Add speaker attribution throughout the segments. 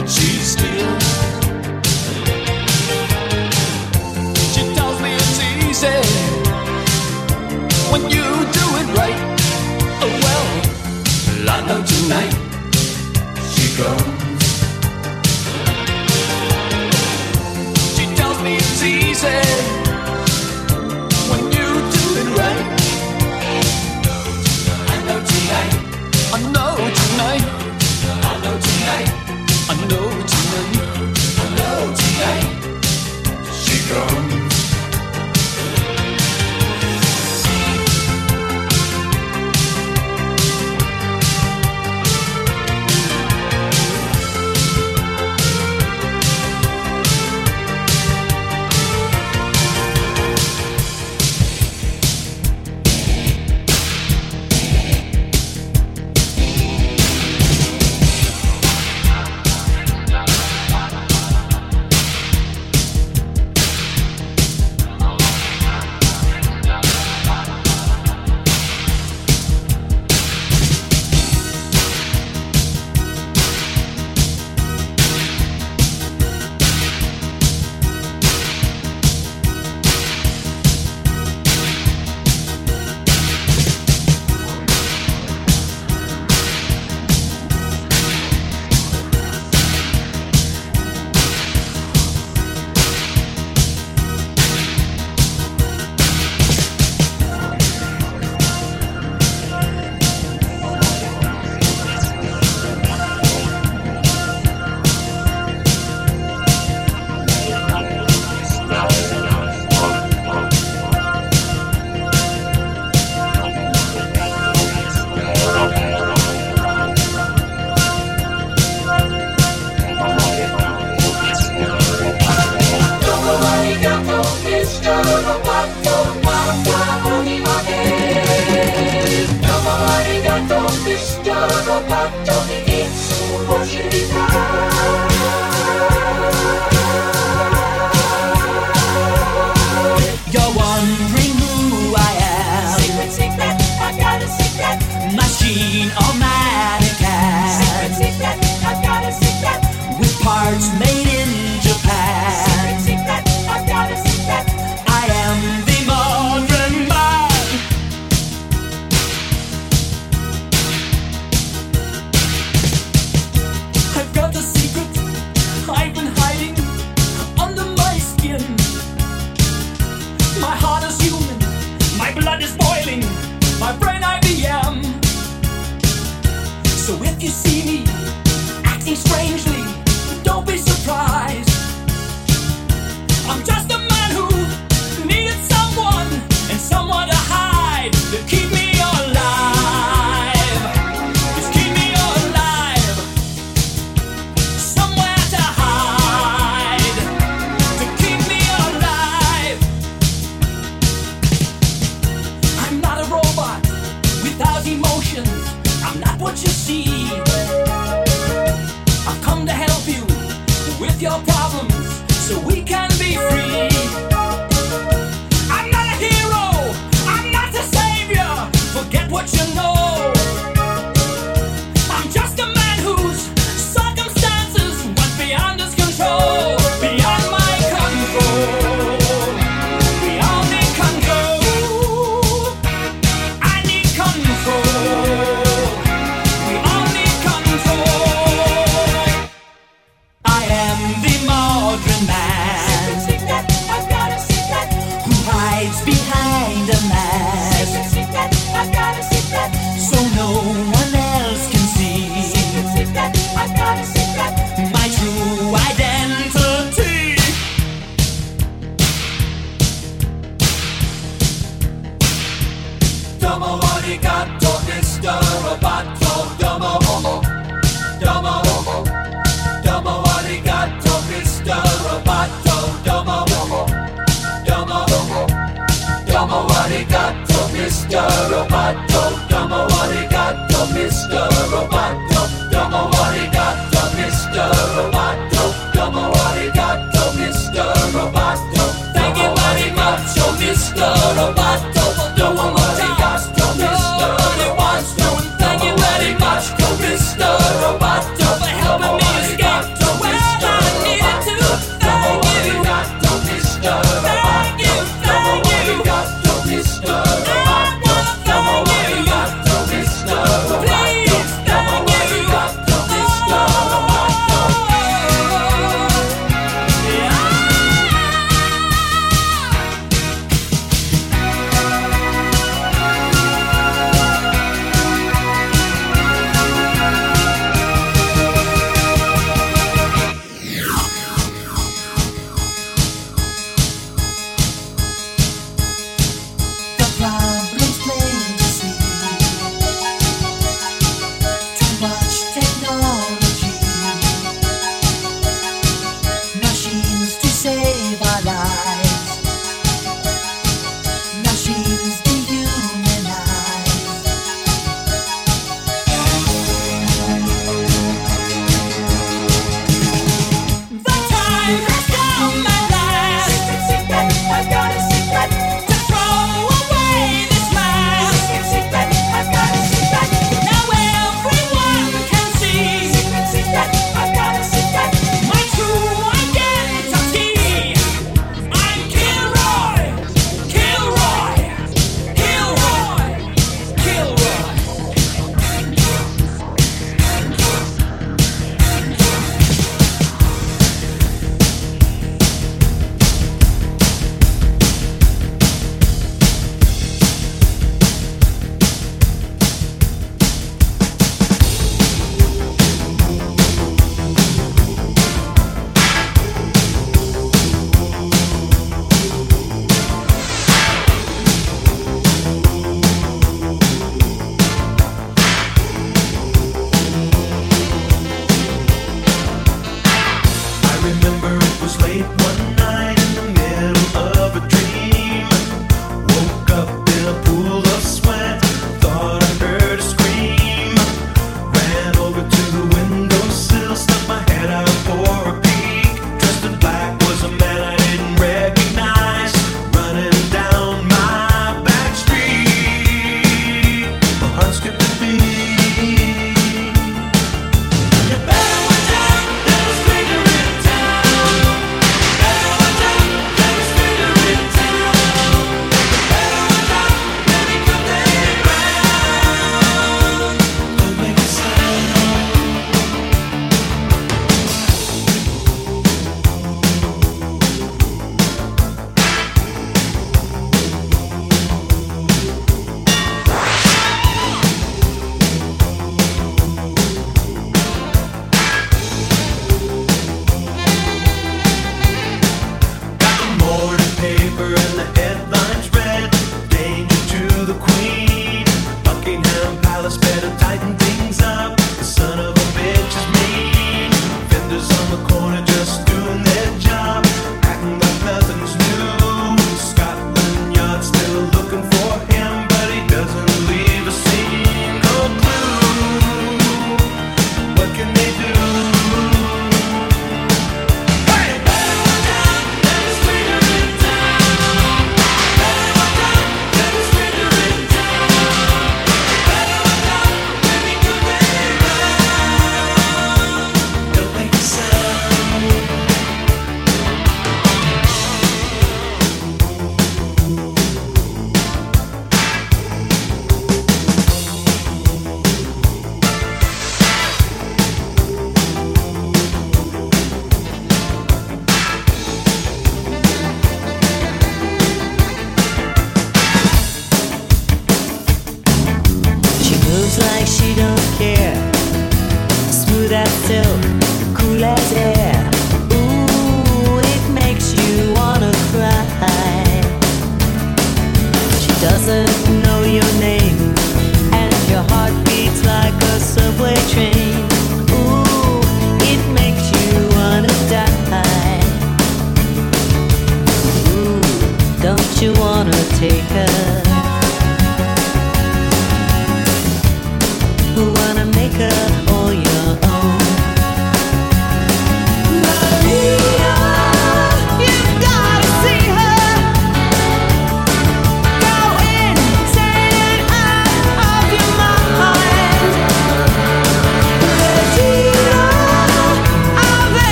Speaker 1: that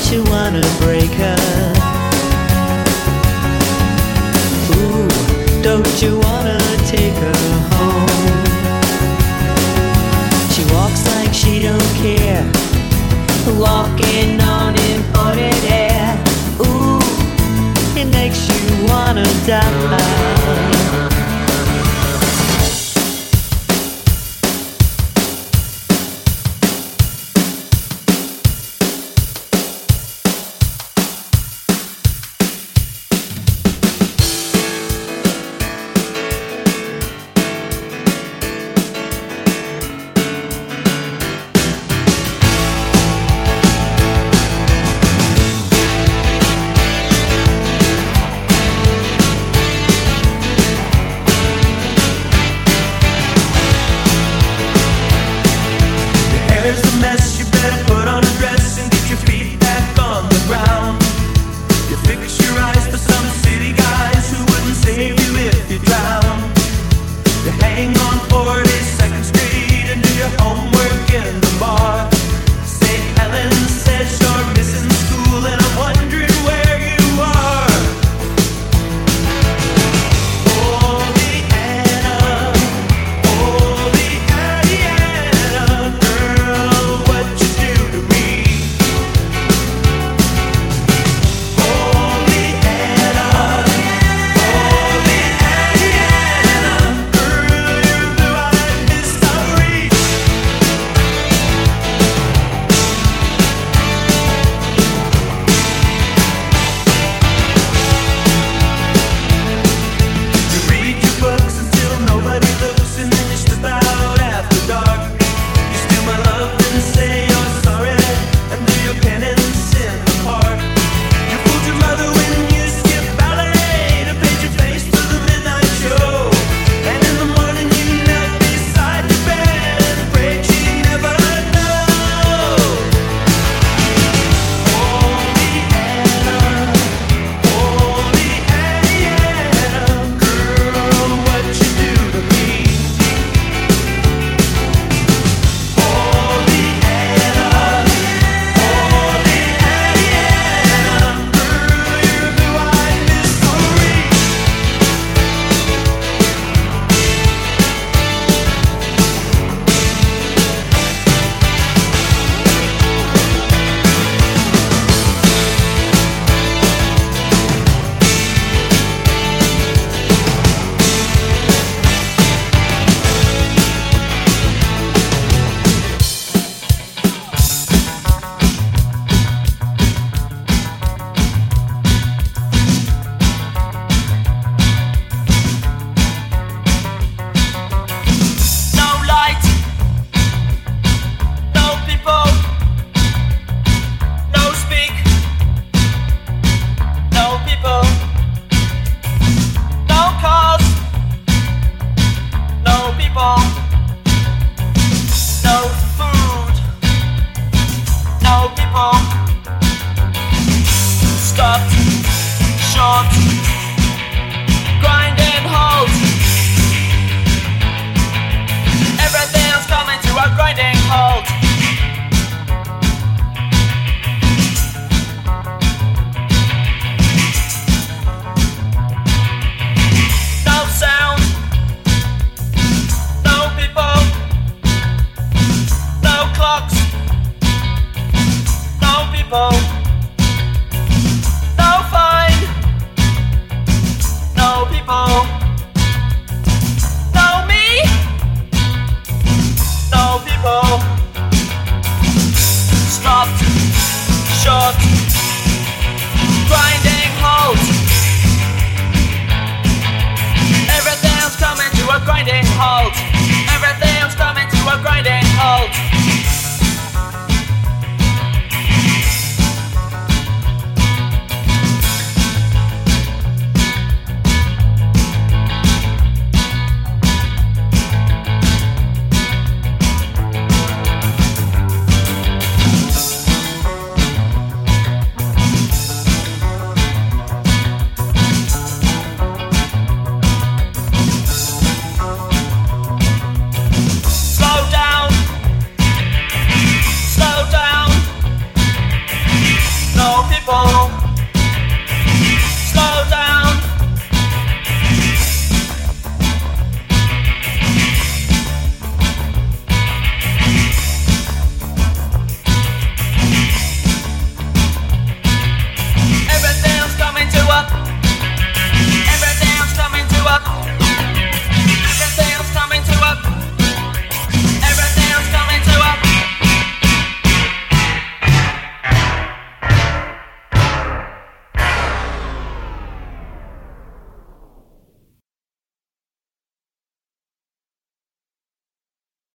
Speaker 2: that you wanna break her. Ooh, don't you wanna take her home? She walks like she don't care, walking on imported air. Ooh, it makes you wanna die.